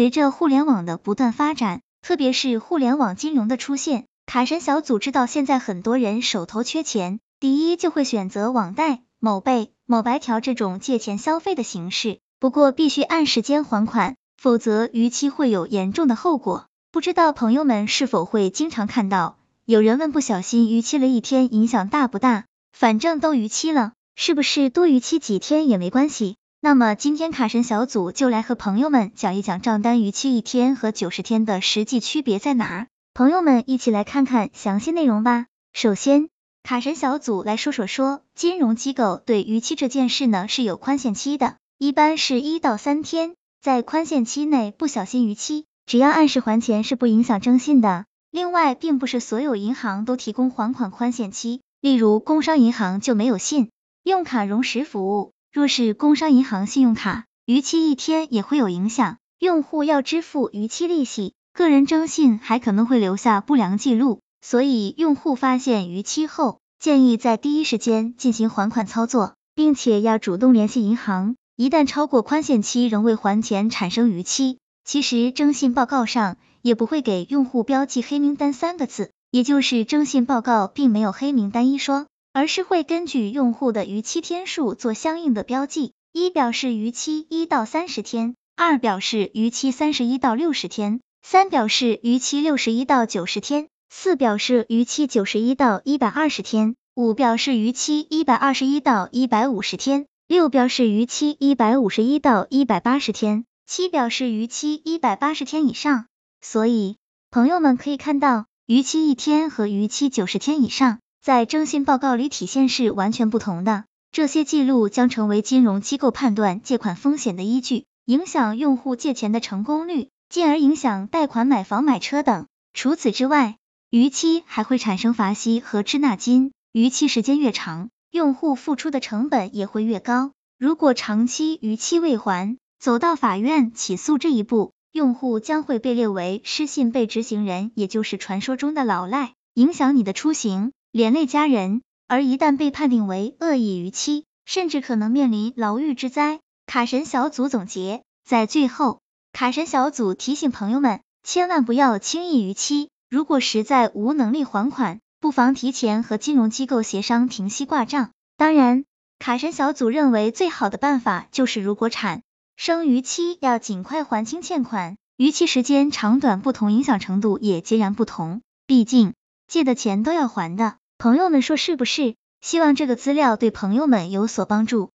随着互联网的不断发展，特别是互联网金融的出现，卡神小组知道现在很多人手头缺钱，第一就会选择网贷、某贝、某白条这种借钱消费的形式，不过必须按时间还款，否则逾期会有严重的后果。不知道朋友们是否会经常看到有人问不小心逾期了一天，影响大不大？反正都逾期了，是不是多逾期几天也没关系？那么今天卡神小组就来和朋友们讲一讲账单逾期一天和九十天的实际区别在哪儿？朋友们一起来看看详细内容吧。首先，卡神小组来说说说金融机构对逾期这件事呢是有宽限期的，一般是一到三天，在宽限期内不小心逾期。只要按时还钱是不影响征信的。另外，并不是所有银行都提供还款宽限期，例如工商银行就没有信用卡融实服务。若是工商银行信用卡逾期一天也会有影响，用户要支付逾期利息，个人征信还可能会留下不良记录。所以，用户发现逾期后，建议在第一时间进行还款操作，并且要主动联系银行。一旦超过宽限期仍未还钱，产生逾期。其实征信报告上也不会给用户标记黑名单三个字，也就是征信报告并没有黑名单一说，而是会根据用户的逾期天数做相应的标记，一表示逾期一到三十天，二表示逾期三十一到六十天，三表示逾期六十一到九十天，四表示逾期九十一到一百二十天，五表示逾期一百二十一到一百五十天，六表示逾期一百五十一到一百八十天。七表示逾期一百八十天以上，所以朋友们可以看到，逾期一天和逾期九十天以上，在征信报告里体现是完全不同的。这些记录将成为金融机构判断借款风险的依据，影响用户借钱的成功率，进而影响贷款买房买车等。除此之外，逾期还会产生罚息和滞纳金，逾期时间越长，用户付出的成本也会越高。如果长期逾期未还，走到法院起诉这一步，用户将会被列为失信被执行人，也就是传说中的老赖，影响你的出行，连累家人。而一旦被判定为恶意逾期，甚至可能面临牢狱之灾。卡神小组总结，在最后，卡神小组提醒朋友们，千万不要轻易逾期。如果实在无能力还款，不妨提前和金融机构协商停息挂账。当然，卡神小组认为最好的办法就是，如果产生逾期要尽快还清欠款，逾期时间长短不同，影响程度也截然不同。毕竟借的钱都要还的，朋友们说是不是？希望这个资料对朋友们有所帮助。